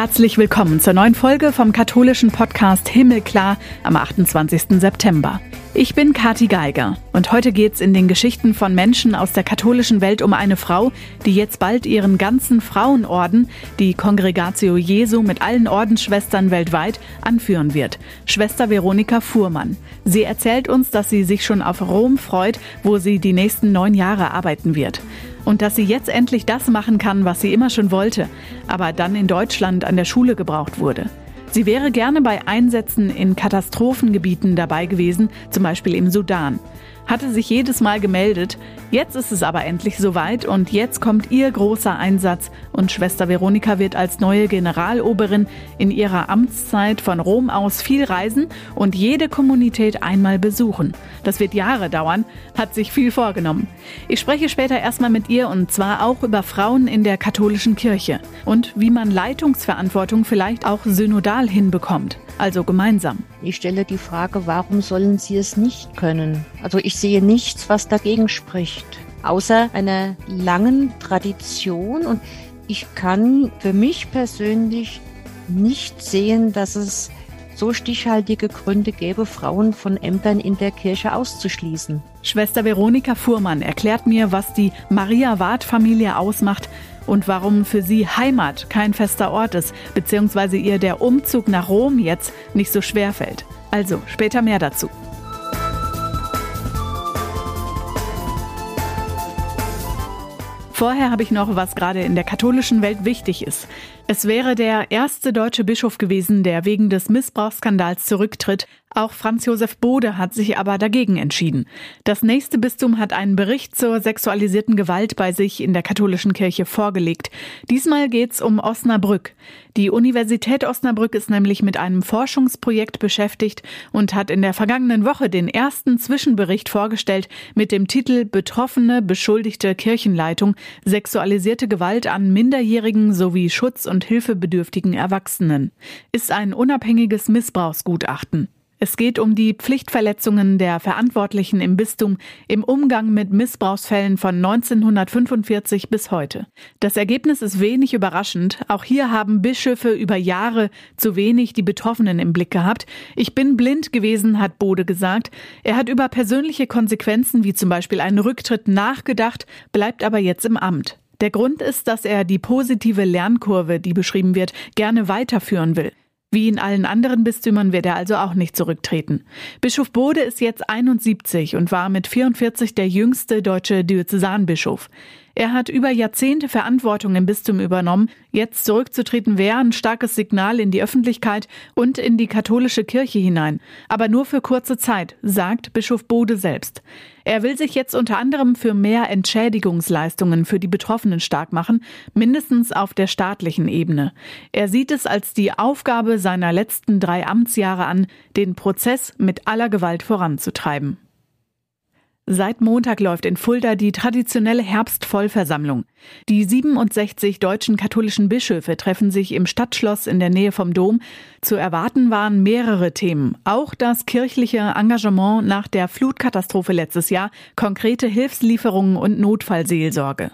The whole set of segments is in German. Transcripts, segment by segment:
Herzlich willkommen zur neuen Folge vom katholischen Podcast Himmelklar am 28. September. Ich bin Kati Geiger und heute geht's in den Geschichten von Menschen aus der katholischen Welt um eine Frau, die jetzt bald ihren ganzen Frauenorden, die Congregatio Jesu mit allen Ordensschwestern weltweit, anführen wird. Schwester Veronika Fuhrmann. Sie erzählt uns, dass sie sich schon auf Rom freut, wo sie die nächsten neun Jahre arbeiten wird. Und dass sie jetzt endlich das machen kann, was sie immer schon wollte, aber dann in Deutschland an der Schule gebraucht wurde. Sie wäre gerne bei Einsätzen in Katastrophengebieten dabei gewesen, zum Beispiel im Sudan hatte sich jedes Mal gemeldet. Jetzt ist es aber endlich soweit und jetzt kommt ihr großer Einsatz und Schwester Veronika wird als neue Generaloberin in ihrer Amtszeit von Rom aus viel reisen und jede Kommunität einmal besuchen. Das wird Jahre dauern, hat sich viel vorgenommen. Ich spreche später erstmal mit ihr und zwar auch über Frauen in der katholischen Kirche und wie man Leitungsverantwortung vielleicht auch synodal hinbekommt also gemeinsam. Ich stelle die Frage, warum sollen sie es nicht können? Also ich sehe nichts, was dagegen spricht, außer einer langen Tradition und ich kann für mich persönlich nicht sehen, dass es so stichhaltige Gründe gäbe, Frauen von Ämtern in der Kirche auszuschließen. Schwester Veronika Fuhrmann erklärt mir, was die Maria-Ward-Familie ausmacht, und warum für sie Heimat kein fester Ort ist, beziehungsweise ihr der Umzug nach Rom jetzt nicht so schwer fällt. Also später mehr dazu. Vorher habe ich noch, was gerade in der katholischen Welt wichtig ist. Es wäre der erste deutsche Bischof gewesen, der wegen des Missbrauchsskandals zurücktritt. Auch Franz Josef Bode hat sich aber dagegen entschieden. Das nächste Bistum hat einen Bericht zur sexualisierten Gewalt bei sich in der katholischen Kirche vorgelegt. Diesmal geht's um Osnabrück. Die Universität Osnabrück ist nämlich mit einem Forschungsprojekt beschäftigt und hat in der vergangenen Woche den ersten Zwischenbericht vorgestellt mit dem Titel Betroffene beschuldigte Kirchenleitung sexualisierte Gewalt an Minderjährigen sowie Schutz und hilfebedürftigen Erwachsenen. Ist ein unabhängiges Missbrauchsgutachten. Es geht um die Pflichtverletzungen der Verantwortlichen im Bistum im Umgang mit Missbrauchsfällen von 1945 bis heute. Das Ergebnis ist wenig überraschend. Auch hier haben Bischöfe über Jahre zu wenig die Betroffenen im Blick gehabt. Ich bin blind gewesen, hat Bode gesagt. Er hat über persönliche Konsequenzen wie zum Beispiel einen Rücktritt nachgedacht, bleibt aber jetzt im Amt. Der Grund ist, dass er die positive Lernkurve, die beschrieben wird, gerne weiterführen will. Wie in allen anderen Bistümern wird er also auch nicht zurücktreten. Bischof Bode ist jetzt 71 und war mit 44 der jüngste deutsche Diözesanbischof. Er hat über Jahrzehnte Verantwortung im Bistum übernommen. Jetzt zurückzutreten wäre ein starkes Signal in die Öffentlichkeit und in die katholische Kirche hinein. Aber nur für kurze Zeit, sagt Bischof Bode selbst. Er will sich jetzt unter anderem für mehr Entschädigungsleistungen für die Betroffenen stark machen, mindestens auf der staatlichen Ebene. Er sieht es als die Aufgabe seiner letzten drei Amtsjahre an, den Prozess mit aller Gewalt voranzutreiben. Seit Montag läuft in Fulda die traditionelle Herbstvollversammlung. Die 67 deutschen katholischen Bischöfe treffen sich im Stadtschloss in der Nähe vom Dom. Zu erwarten waren mehrere Themen. Auch das kirchliche Engagement nach der Flutkatastrophe letztes Jahr, konkrete Hilfslieferungen und Notfallseelsorge.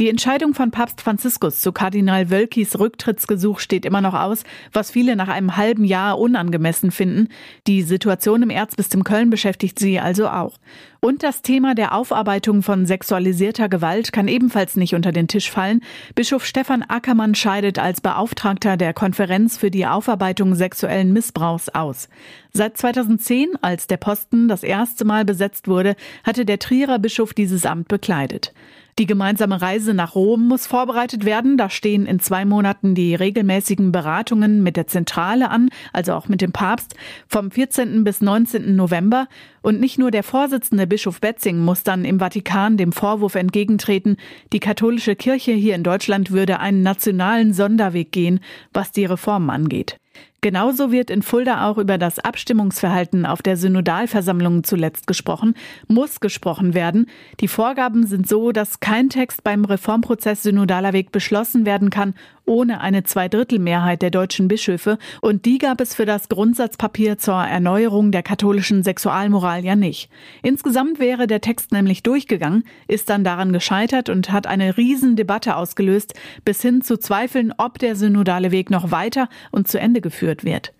Die Entscheidung von Papst Franziskus zu Kardinal Wölkis Rücktrittsgesuch steht immer noch aus, was viele nach einem halben Jahr unangemessen finden. Die Situation im Erzbistum Köln beschäftigt sie also auch. Und das Thema der Aufarbeitung von sexualisierter Gewalt kann ebenfalls nicht unter den Tisch fallen. Bischof Stefan Ackermann scheidet als Beauftragter der Konferenz für die Aufarbeitung sexuellen Missbrauchs aus. Seit 2010, als der Posten das erste Mal besetzt wurde, hatte der Trierer Bischof dieses Amt bekleidet. Die gemeinsame Reise nach Rom muss vorbereitet werden. Da stehen in zwei Monaten die regelmäßigen Beratungen mit der Zentrale an, also auch mit dem Papst, vom 14. bis 19. November. Und nicht nur der Vorsitzende Bischof Betzing muss dann im Vatikan dem Vorwurf entgegentreten, die katholische Kirche hier in Deutschland würde einen nationalen Sonderweg gehen, was die Reformen angeht. Genauso wird in Fulda auch über das Abstimmungsverhalten auf der Synodalversammlung zuletzt gesprochen, muss gesprochen werden. Die Vorgaben sind so, dass kein Text beim Reformprozess Synodaler Weg beschlossen werden kann, ohne eine Zweidrittelmehrheit der deutschen Bischöfe. Und die gab es für das Grundsatzpapier zur Erneuerung der katholischen Sexualmoral ja nicht. Insgesamt wäre der Text nämlich durchgegangen, ist dann daran gescheitert und hat eine Riesendebatte ausgelöst, bis hin zu Zweifeln, ob der synodale Weg noch weiter und zu Ende geführt geführt wird.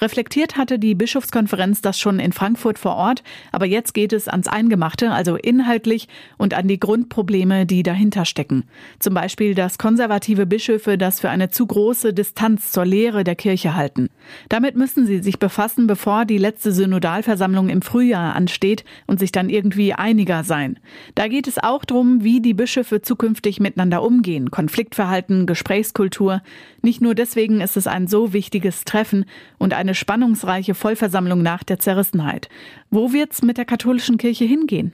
Reflektiert hatte die Bischofskonferenz das schon in Frankfurt vor Ort, aber jetzt geht es ans Eingemachte, also inhaltlich und an die Grundprobleme, die dahinter stecken. Zum Beispiel, dass konservative Bischöfe das für eine zu große Distanz zur Lehre der Kirche halten. Damit müssen sie sich befassen, bevor die letzte Synodalversammlung im Frühjahr ansteht und sich dann irgendwie einiger sein. Da geht es auch darum, wie die Bischöfe zukünftig miteinander umgehen, Konfliktverhalten, Gesprächskultur. Nicht nur deswegen ist es ein so wichtiges Treffen und eine spannungsreiche Vollversammlung nach der Zerrissenheit. Wo wird's mit der katholischen Kirche hingehen?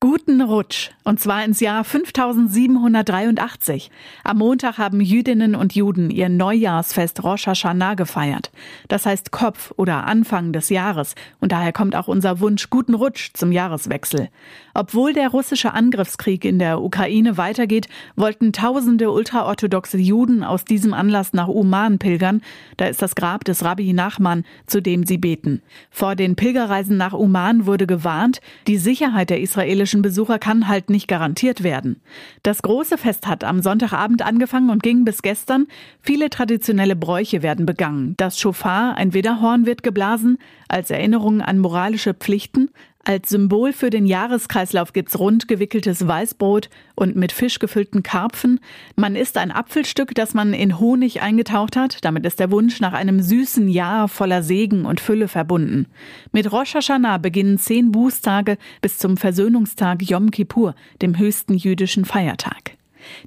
Guten Rutsch, und zwar ins Jahr 5783. Am Montag haben Jüdinnen und Juden ihr Neujahrsfest Rosh Hashanah gefeiert. Das heißt Kopf oder Anfang des Jahres, und daher kommt auch unser Wunsch Guten Rutsch zum Jahreswechsel. Obwohl der russische Angriffskrieg in der Ukraine weitergeht, wollten tausende ultraorthodoxe Juden aus diesem Anlass nach Uman pilgern. Da ist das Grab des Rabbi Nachman, zu dem sie beten. Vor den Pilgerreisen nach Uman wurde gewarnt, die Sicherheit der israelischen ausländischen Besucher kann halt nicht garantiert werden. Das große Fest hat am Sonntagabend angefangen und ging bis gestern. Viele traditionelle Bräuche werden begangen. Das Schofar, ein Widderhorn, wird geblasen, als Erinnerung an moralische Pflichten. Als Symbol für den Jahreskreislauf gibt's rund gewickeltes Weißbrot und mit Fisch gefüllten Karpfen. Man isst ein Apfelstück, das man in Honig eingetaucht hat. Damit ist der Wunsch nach einem süßen Jahr voller Segen und Fülle verbunden. Mit Rosh Hashanah beginnen zehn Bußtage bis zum Versöhnungstag Yom Kippur, dem höchsten jüdischen Feiertag.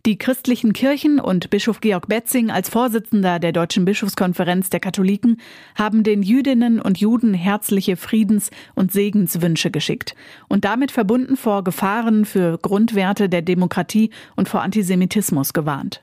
Die christlichen Kirchen und Bischof Georg Betzing als Vorsitzender der Deutschen Bischofskonferenz der Katholiken haben den Jüdinnen und Juden herzliche Friedens- und Segenswünsche geschickt und damit verbunden vor Gefahren für Grundwerte der Demokratie und vor Antisemitismus gewarnt.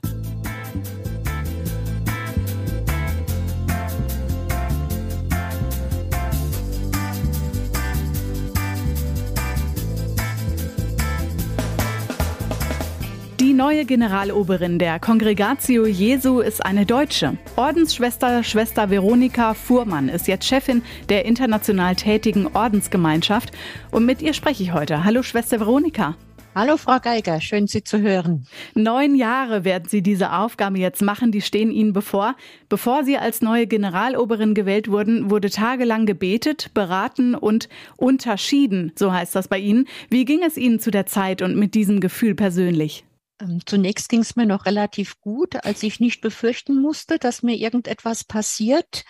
Neue Generaloberin der Congregatio Jesu ist eine Deutsche. Ordensschwester Schwester Veronika Fuhrmann ist jetzt Chefin der international tätigen Ordensgemeinschaft und mit ihr spreche ich heute. Hallo Schwester Veronika. Hallo Frau Geiger, schön Sie zu hören. Neun Jahre werden Sie diese Aufgabe jetzt machen, die stehen Ihnen bevor. Bevor Sie als neue Generaloberin gewählt wurden, wurde tagelang gebetet, beraten und unterschieden, so heißt das bei Ihnen. Wie ging es Ihnen zu der Zeit und mit diesem Gefühl persönlich? Ähm, zunächst ging es mir noch relativ gut, als ich nicht befürchten musste, dass mir irgendetwas passiert.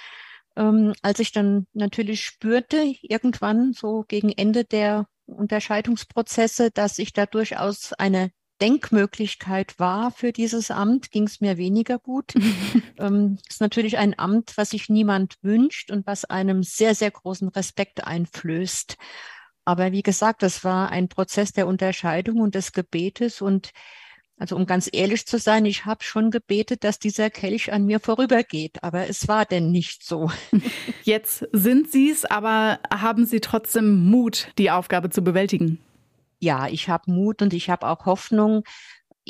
Ähm, als ich dann natürlich spürte, irgendwann so gegen Ende der Unterscheidungsprozesse, dass ich da durchaus eine Denkmöglichkeit war für dieses Amt, ging es mir weniger gut. ähm, ist natürlich ein Amt, was sich niemand wünscht und was einem sehr, sehr großen Respekt einflößt. Aber wie gesagt, das war ein Prozess der Unterscheidung und des Gebetes und also um ganz ehrlich zu sein, ich habe schon gebetet, dass dieser Kelch an mir vorübergeht, aber es war denn nicht so. Jetzt sind Sie es, aber haben Sie trotzdem Mut, die Aufgabe zu bewältigen? Ja, ich habe Mut und ich habe auch Hoffnung,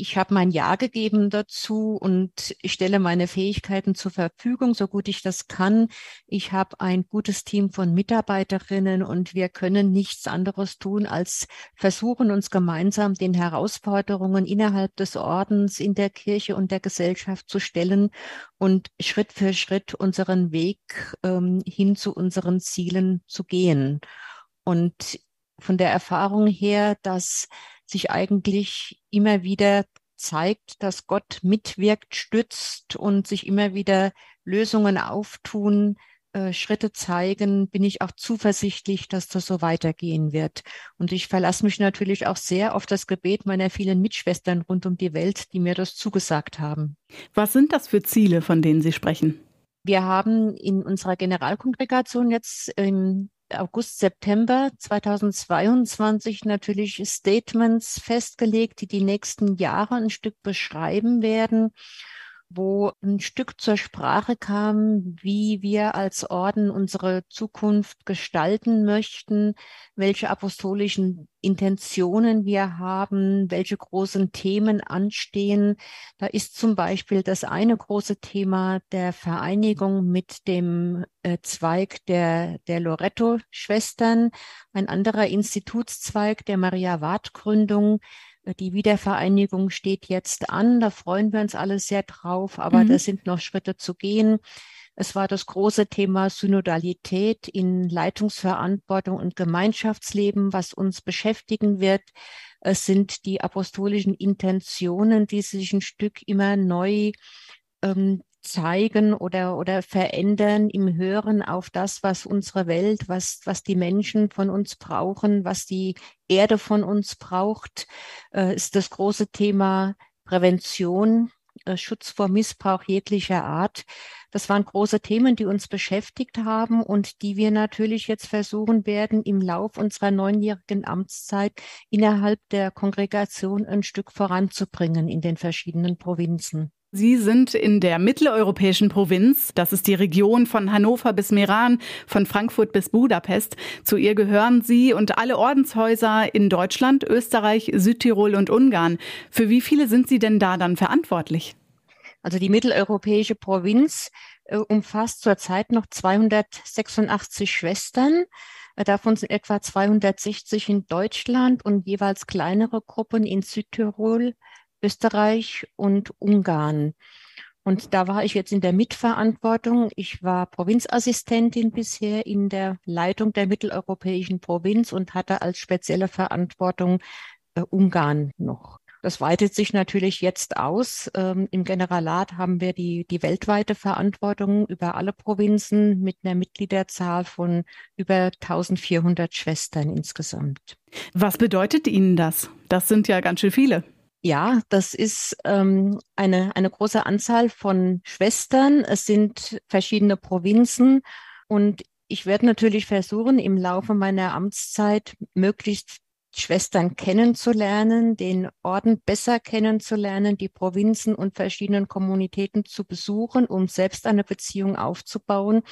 ich habe mein Ja gegeben dazu und ich stelle meine Fähigkeiten zur Verfügung, so gut ich das kann. Ich habe ein gutes Team von Mitarbeiterinnen und wir können nichts anderes tun, als versuchen, uns gemeinsam den Herausforderungen innerhalb des Ordens, in der Kirche und der Gesellschaft zu stellen und Schritt für Schritt unseren Weg ähm, hin zu unseren Zielen zu gehen. Und von der Erfahrung her, dass sich eigentlich immer wieder zeigt, dass Gott mitwirkt, stützt und sich immer wieder Lösungen auftun, äh, Schritte zeigen, bin ich auch zuversichtlich, dass das so weitergehen wird. Und ich verlasse mich natürlich auch sehr auf das Gebet meiner vielen Mitschwestern rund um die Welt, die mir das zugesagt haben. Was sind das für Ziele, von denen Sie sprechen? Wir haben in unserer Generalkongregation jetzt im August, September 2022 natürlich Statements festgelegt, die die nächsten Jahre ein Stück beschreiben werden. Wo ein Stück zur Sprache kam, wie wir als Orden unsere Zukunft gestalten möchten, welche apostolischen Intentionen wir haben, welche großen Themen anstehen. Da ist zum Beispiel das eine große Thema der Vereinigung mit dem äh, Zweig der, der Loretto-Schwestern, ein anderer Institutszweig der Maria-Ward-Gründung, die Wiedervereinigung steht jetzt an. Da freuen wir uns alle sehr drauf, aber mhm. da sind noch Schritte zu gehen. Es war das große Thema Synodalität in Leitungsverantwortung und Gemeinschaftsleben, was uns beschäftigen wird. Es sind die apostolischen Intentionen, die sich ein Stück immer neu ähm, zeigen oder, oder verändern im Hören auf das, was unsere Welt, was, was die Menschen von uns brauchen, was die Erde von uns braucht, äh, ist das große Thema Prävention, äh, Schutz vor Missbrauch jeglicher Art. Das waren große Themen, die uns beschäftigt haben und die wir natürlich jetzt versuchen werden, im Lauf unserer neunjährigen Amtszeit innerhalb der Kongregation ein Stück voranzubringen in den verschiedenen Provinzen. Sie sind in der mitteleuropäischen Provinz, das ist die Region von Hannover bis Meran, von Frankfurt bis Budapest. Zu ihr gehören Sie und alle Ordenshäuser in Deutschland, Österreich, Südtirol und Ungarn. Für wie viele sind Sie denn da dann verantwortlich? Also die mitteleuropäische Provinz äh, umfasst zurzeit noch 286 Schwestern. Äh, davon sind etwa 260 in Deutschland und jeweils kleinere Gruppen in Südtirol, Österreich und Ungarn. Und da war ich jetzt in der Mitverantwortung. Ich war Provinzassistentin bisher in der Leitung der mitteleuropäischen Provinz und hatte als spezielle Verantwortung äh, Ungarn noch. Das weitet sich natürlich jetzt aus. Ähm, Im Generalat haben wir die, die weltweite Verantwortung über alle Provinzen mit einer Mitgliederzahl von über 1400 Schwestern insgesamt. Was bedeutet Ihnen das? Das sind ja ganz schön viele. Ja, das ist ähm, eine, eine große Anzahl von Schwestern. Es sind verschiedene Provinzen und ich werde natürlich versuchen, im Laufe meiner Amtszeit möglichst Schwestern kennenzulernen, den Orden besser kennenzulernen, die Provinzen und verschiedenen Kommunitäten zu besuchen, um selbst eine Beziehung aufzubauen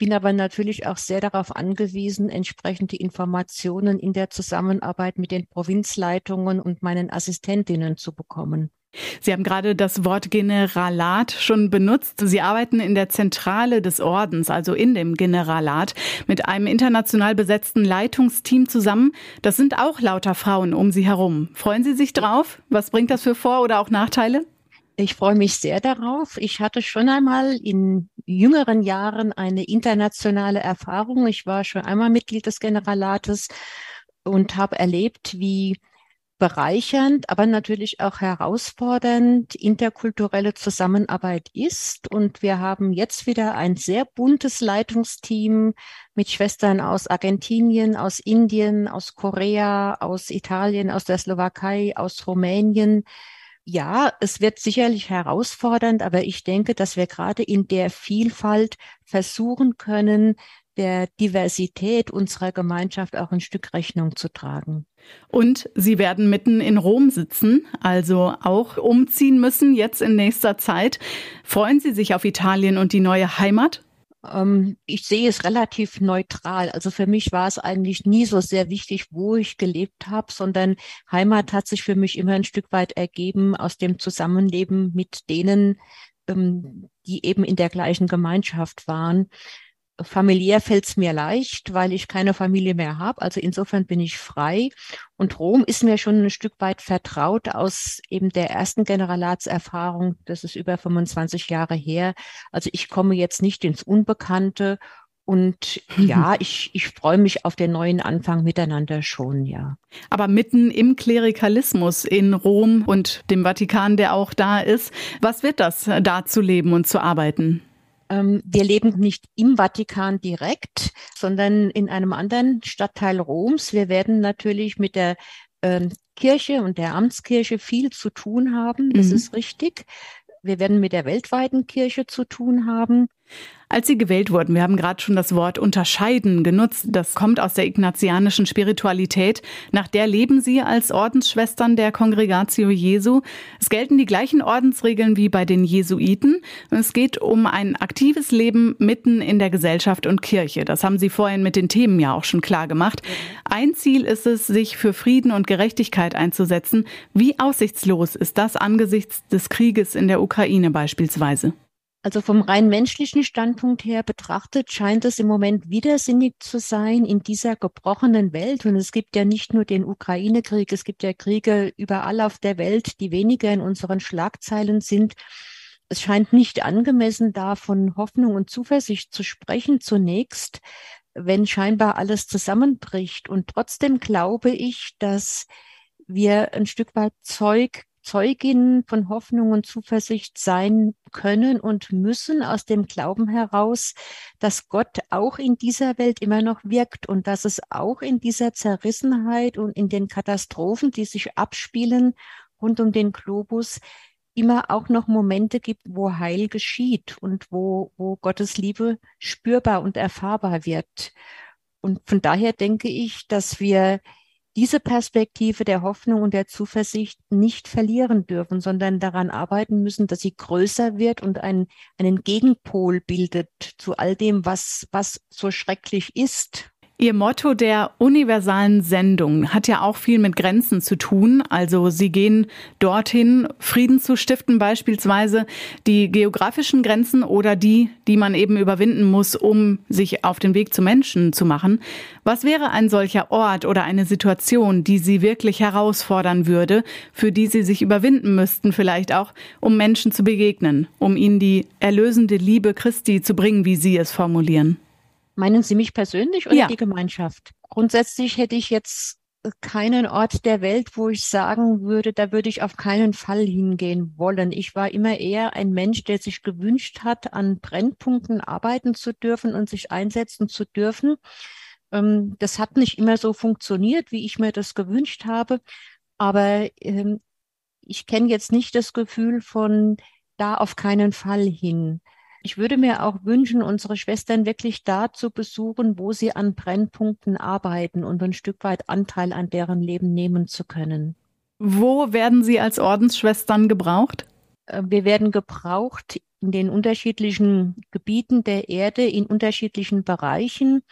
bin aber natürlich auch sehr darauf angewiesen, entsprechende Informationen in der Zusammenarbeit mit den Provinzleitungen und meinen Assistentinnen zu bekommen. Sie haben gerade das Wort Generalat schon benutzt. Sie arbeiten in der Zentrale des Ordens, also in dem Generalat, mit einem international besetzten Leitungsteam zusammen. Das sind auch lauter Frauen um Sie herum. Freuen Sie sich drauf? Was bringt das für Vor- oder auch Nachteile? Ich freue mich sehr darauf. Ich hatte schon einmal in jüngeren Jahren eine internationale Erfahrung. Ich war schon einmal Mitglied des Generalates und habe erlebt, wie bereichernd, aber natürlich auch herausfordernd interkulturelle Zusammenarbeit ist. Und wir haben jetzt wieder ein sehr buntes Leitungsteam mit Schwestern aus Argentinien, aus Indien, aus Korea, aus Italien, aus der Slowakei, aus Rumänien, ja, es wird sicherlich herausfordernd, aber ich denke, dass wir gerade in der Vielfalt versuchen können, der Diversität unserer Gemeinschaft auch ein Stück Rechnung zu tragen. Und Sie werden mitten in Rom sitzen, also auch umziehen müssen jetzt in nächster Zeit. Freuen Sie sich auf Italien und die neue Heimat? Ähm, ich sehe es relativ neutral. Also für mich war es eigentlich nie so sehr wichtig, wo ich gelebt habe, sondern Heimat hat sich für mich immer ein Stück weit ergeben aus dem Zusammenleben mit denen, ähm, die eben in der gleichen Gemeinschaft waren. Familiär fällt es mir leicht, weil ich keine Familie mehr habe. Also insofern bin ich frei. Und Rom ist mir schon ein Stück weit vertraut aus eben der ersten Generalatserfahrung. Das ist über 25 Jahre her. Also ich komme jetzt nicht ins Unbekannte. Und ja, ich, ich freue mich auf den neuen Anfang miteinander schon, ja. Aber mitten im Klerikalismus in Rom und dem Vatikan, der auch da ist, was wird das, da zu leben und zu arbeiten? Ähm, wir leben nicht im Vatikan direkt, sondern in einem anderen Stadtteil Roms. Wir werden natürlich mit der ähm, Kirche und der Amtskirche viel zu tun haben. Das mhm. ist richtig. Wir werden mit der weltweiten Kirche zu tun haben. Als Sie gewählt wurden, wir haben gerade schon das Wort unterscheiden genutzt, das kommt aus der ignatianischen Spiritualität. Nach der leben Sie als Ordensschwestern der Congregatio Jesu. Es gelten die gleichen Ordensregeln wie bei den Jesuiten. Es geht um ein aktives Leben mitten in der Gesellschaft und Kirche. Das haben Sie vorhin mit den Themen ja auch schon klar gemacht. Ein Ziel ist es, sich für Frieden und Gerechtigkeit einzusetzen. Wie aussichtslos ist das angesichts des Krieges in der Ukraine beispielsweise? Also vom rein menschlichen Standpunkt her betrachtet scheint es im Moment widersinnig zu sein in dieser gebrochenen Welt. Und es gibt ja nicht nur den Ukraine-Krieg, es gibt ja Kriege überall auf der Welt, die weniger in unseren Schlagzeilen sind. Es scheint nicht angemessen, da von Hoffnung und Zuversicht zu sprechen zunächst, wenn scheinbar alles zusammenbricht. Und trotzdem glaube ich, dass wir ein Stück weit Zeug Zeugin von Hoffnung und Zuversicht sein können und müssen aus dem Glauben heraus, dass Gott auch in dieser Welt immer noch wirkt und dass es auch in dieser Zerrissenheit und in den Katastrophen, die sich abspielen rund um den Globus, immer auch noch Momente gibt, wo Heil geschieht und wo, wo Gottes Liebe spürbar und erfahrbar wird. Und von daher denke ich, dass wir diese Perspektive der Hoffnung und der Zuversicht nicht verlieren dürfen, sondern daran arbeiten müssen, dass sie größer wird und ein, einen Gegenpol bildet zu all dem, was, was so schrecklich ist Ihr Motto der universalen Sendung hat ja auch viel mit Grenzen zu tun. Also Sie gehen dorthin, Frieden zu stiften beispielsweise, die geografischen Grenzen oder die, die man eben überwinden muss, um sich auf den Weg zu Menschen zu machen. Was wäre ein solcher Ort oder eine Situation, die Sie wirklich herausfordern würde, für die Sie sich überwinden müssten, vielleicht auch, um Menschen zu begegnen, um ihnen die erlösende Liebe Christi zu bringen, wie Sie es formulieren? Meinen Sie mich persönlich oder ja. die Gemeinschaft? Grundsätzlich hätte ich jetzt keinen Ort der Welt, wo ich sagen würde, da würde ich auf keinen Fall hingehen wollen. Ich war immer eher ein Mensch, der sich gewünscht hat, an Brennpunkten arbeiten zu dürfen und sich einsetzen zu dürfen. Ähm, das hat nicht immer so funktioniert, wie ich mir das gewünscht habe. Aber ähm, ich kenne jetzt nicht das Gefühl von da auf keinen Fall hin. Ich würde mir auch wünschen, unsere Schwestern wirklich da zu besuchen, wo sie an Brennpunkten arbeiten und ein Stück weit Anteil an deren Leben nehmen zu können. Wo werden Sie als Ordensschwestern gebraucht? Äh, wir werden gebraucht in den unterschiedlichen Gebieten der Erde, in unterschiedlichen Bereichen.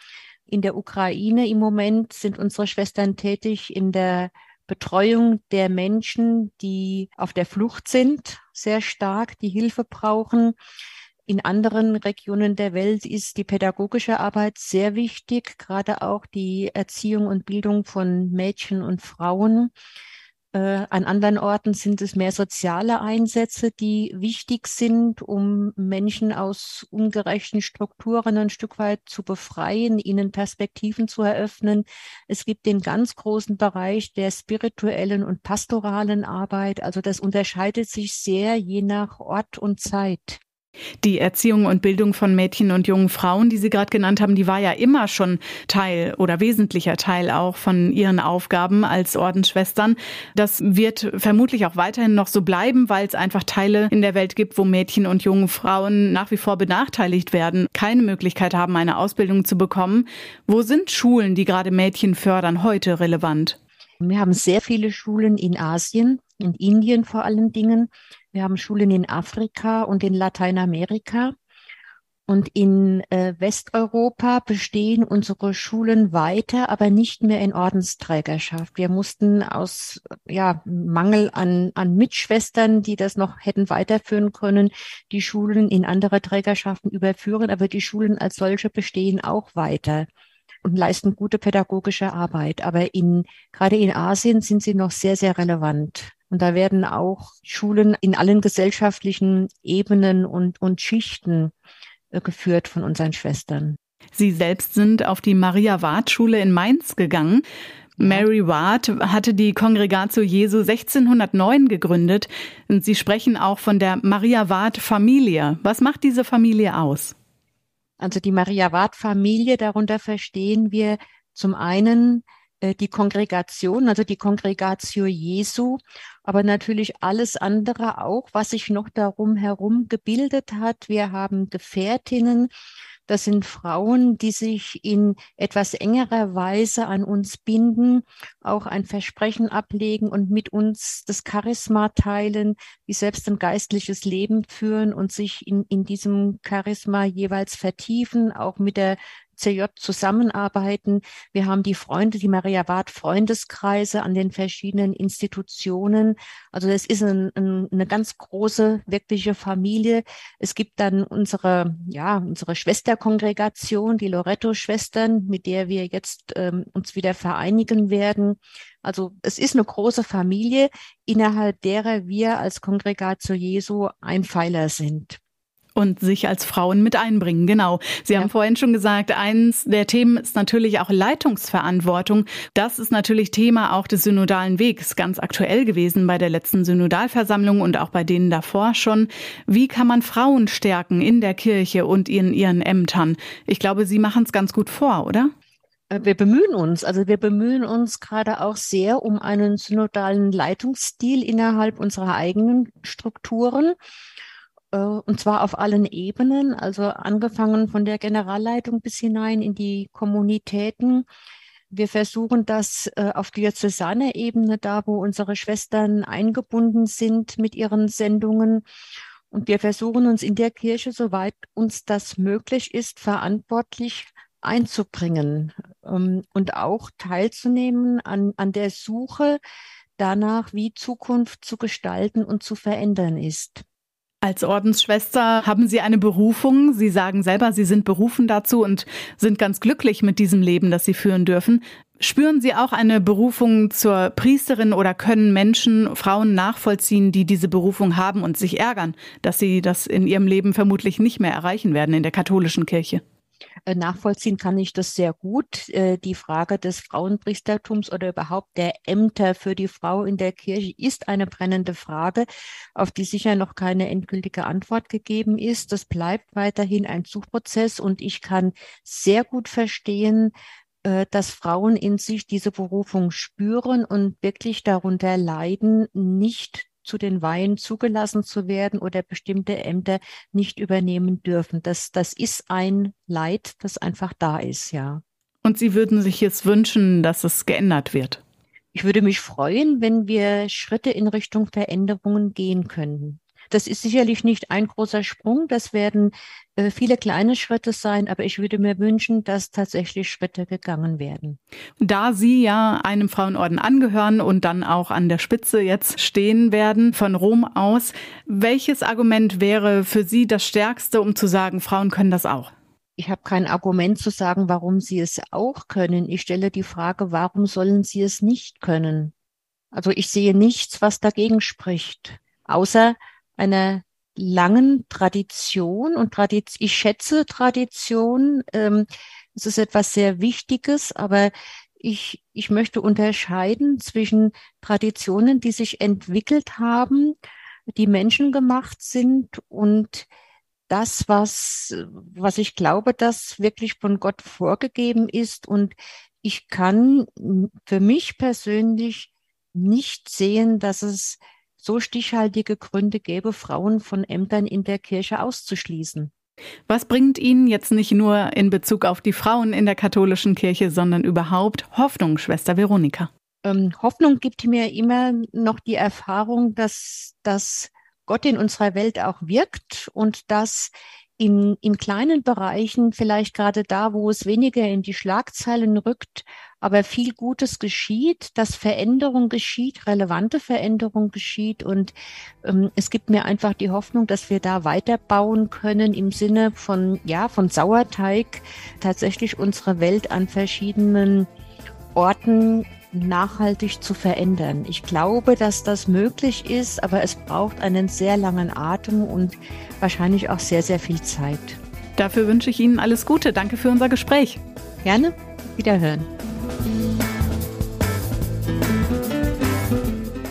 In der Ukraine im Moment sind unsere Schwestern tätig in der Betreuung der Menschen, die auf der Flucht sind, sehr stark, die Hilfe brauchen. In anderen Regionen der Welt ist die pädagogische Arbeit sehr wichtig, gerade auch die Erziehung und Bildung von Mädchen und Frauen. Äh, an anderen Orten sind es mehr soziale Einsätze, die wichtig sind, um Menschen aus ungerechten Strukturen ein Stück weit zu befreien, ihnen Perspektiven zu eröffnen. Es gibt den ganz großen Bereich der spirituellen und pastoralen Arbeit. Also das unterscheidet sich sehr je nach Ort und Zeit. Die Erziehung und Bildung von Mädchen und jungen Frauen, die Sie gerade genannt haben, die war ja immer schon Teil oder wesentlicher Teil auch von Ihren Aufgaben als Ordensschwestern. Das wird vermutlich auch weiterhin noch so bleiben, weil es einfach Teile in der Welt gibt, wo Mädchen und jungen Frauen nach wie vor benachteiligt werden, keine Möglichkeit haben, eine Ausbildung zu bekommen. Wo sind Schulen, die gerade Mädchen fördern, heute relevant? Wir haben sehr viele Schulen in Asien, in Indien vor allen Dingen. Wir haben Schulen in Afrika und in Lateinamerika. Und in äh, Westeuropa bestehen unsere Schulen weiter, aber nicht mehr in Ordensträgerschaft. Wir mussten aus ja, Mangel an, an Mitschwestern, die das noch hätten weiterführen können, die Schulen in andere Trägerschaften überführen. Aber die Schulen als solche bestehen auch weiter und leisten gute pädagogische Arbeit. Aber in, gerade in Asien sind sie noch sehr, sehr relevant. Und da werden auch Schulen in allen gesellschaftlichen Ebenen und, und Schichten äh, geführt von unseren Schwestern. Sie selbst sind auf die Maria-Ward-Schule in Mainz gegangen. Mary Ward hatte die Kongregatio Jesu 1609 gegründet und Sie sprechen auch von der Maria Ward Familie. Was macht diese Familie aus? Also die Maria Ward Familie, darunter verstehen wir zum einen die Kongregation, also die Kongregatio Jesu, aber natürlich alles andere auch, was sich noch darum herum gebildet hat. Wir haben Gefährtinnen, das sind Frauen, die sich in etwas engerer Weise an uns binden, auch ein Versprechen ablegen und mit uns das Charisma teilen, die selbst ein geistliches Leben führen und sich in, in diesem Charisma jeweils vertiefen, auch mit der CJ zusammenarbeiten. Wir haben die Freunde, die Maria Ward Freundeskreise an den verschiedenen Institutionen. Also es ist ein, ein, eine ganz große, wirkliche Familie. Es gibt dann unsere, ja, unsere Schwesterkongregation, die Loretto-Schwestern, mit der wir jetzt ähm, uns wieder vereinigen werden. Also es ist eine große Familie, innerhalb derer wir als Kongregatio Jesu ein Pfeiler sind und sich als Frauen mit einbringen. Genau. Sie ja. haben vorhin schon gesagt, eins der Themen ist natürlich auch Leitungsverantwortung. Das ist natürlich Thema auch des synodalen Wegs, ganz aktuell gewesen bei der letzten Synodalversammlung und auch bei denen davor schon. Wie kann man Frauen stärken in der Kirche und in ihren Ämtern? Ich glaube, Sie machen es ganz gut vor, oder? Äh, wir bemühen uns, also wir bemühen uns gerade auch sehr um einen synodalen Leitungsstil innerhalb unserer eigenen Strukturen. Äh, und zwar auf allen Ebenen, also angefangen von der Generalleitung bis hinein in die Kommunitäten. Wir versuchen das äh, auf diözesaner Ebene, da wo unsere Schwestern eingebunden sind mit ihren Sendungen. Und wir versuchen uns in der Kirche, soweit uns das möglich ist, verantwortlich einzubringen ähm, und auch teilzunehmen an, an der Suche danach, wie Zukunft zu gestalten und zu verändern ist. Als Ordensschwester haben Sie eine Berufung. Sie sagen selber, Sie sind berufen dazu und sind ganz glücklich mit diesem Leben, das Sie führen dürfen. Spüren Sie auch eine Berufung zur Priesterin oder können Menschen, Frauen nachvollziehen, die diese Berufung haben und sich ärgern, dass sie das in ihrem Leben vermutlich nicht mehr erreichen werden in der katholischen Kirche? Äh, nachvollziehen kann ich das sehr gut. Äh, die Frage des Frauenpriestertums oder überhaupt der Ämter für die Frau in der Kirche ist eine brennende Frage, auf die sicher noch keine endgültige Antwort gegeben ist. Das bleibt weiterhin ein Suchprozess und ich kann sehr gut verstehen, äh, dass Frauen in sich diese Berufung spüren und wirklich darunter leiden, nicht zu den Weihen zugelassen zu werden oder bestimmte Ämter nicht übernehmen dürfen. Das, das ist ein Leid, das einfach da ist, ja. Und Sie würden sich jetzt wünschen, dass es geändert wird? Ich würde mich freuen, wenn wir Schritte in Richtung Veränderungen gehen könnten. Das ist sicherlich nicht ein großer Sprung. Das werden äh, viele kleine Schritte sein, aber ich würde mir wünschen, dass tatsächlich Schritte gegangen werden. Da Sie ja einem Frauenorden angehören und dann auch an der Spitze jetzt stehen werden von Rom aus, welches Argument wäre für Sie das stärkste, um zu sagen, Frauen können das auch? Ich habe kein Argument zu sagen, warum sie es auch können. Ich stelle die Frage, warum sollen sie es nicht können? Also ich sehe nichts, was dagegen spricht, außer einer langen Tradition und Tradition, ich schätze Tradition. Ähm, es ist etwas sehr Wichtiges, aber ich, ich möchte unterscheiden zwischen Traditionen, die sich entwickelt haben, die menschengemacht sind und das, was, was ich glaube, das wirklich von Gott vorgegeben ist. Und ich kann für mich persönlich nicht sehen, dass es so stichhaltige Gründe gäbe, Frauen von Ämtern in der Kirche auszuschließen. Was bringt Ihnen jetzt nicht nur in Bezug auf die Frauen in der katholischen Kirche, sondern überhaupt Hoffnung, Schwester Veronika? Ähm, Hoffnung gibt mir immer noch die Erfahrung, dass, dass Gott in unserer Welt auch wirkt und dass in, in kleinen Bereichen, vielleicht gerade da, wo es weniger in die Schlagzeilen rückt, aber viel Gutes geschieht, dass Veränderung geschieht, relevante Veränderung geschieht. Und ähm, es gibt mir einfach die Hoffnung, dass wir da weiterbauen können im Sinne von, ja, von Sauerteig, tatsächlich unsere Welt an verschiedenen Orten nachhaltig zu verändern. Ich glaube, dass das möglich ist, aber es braucht einen sehr langen Atem und wahrscheinlich auch sehr, sehr viel Zeit. Dafür wünsche ich Ihnen alles Gute. Danke für unser Gespräch. Gerne. Wiederhören.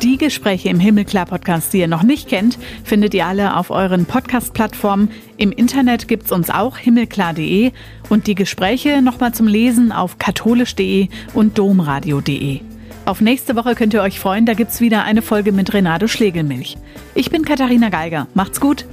Die Gespräche im Himmelklar-Podcast, die ihr noch nicht kennt, findet ihr alle auf euren Podcast-Plattformen. Im Internet gibt's uns auch himmelklar.de und die Gespräche nochmal zum Lesen auf katholisch.de und domradio.de. Auf nächste Woche könnt ihr euch freuen, da gibt's wieder eine Folge mit Renato Schlegelmilch. Ich bin Katharina Geiger. Macht's gut!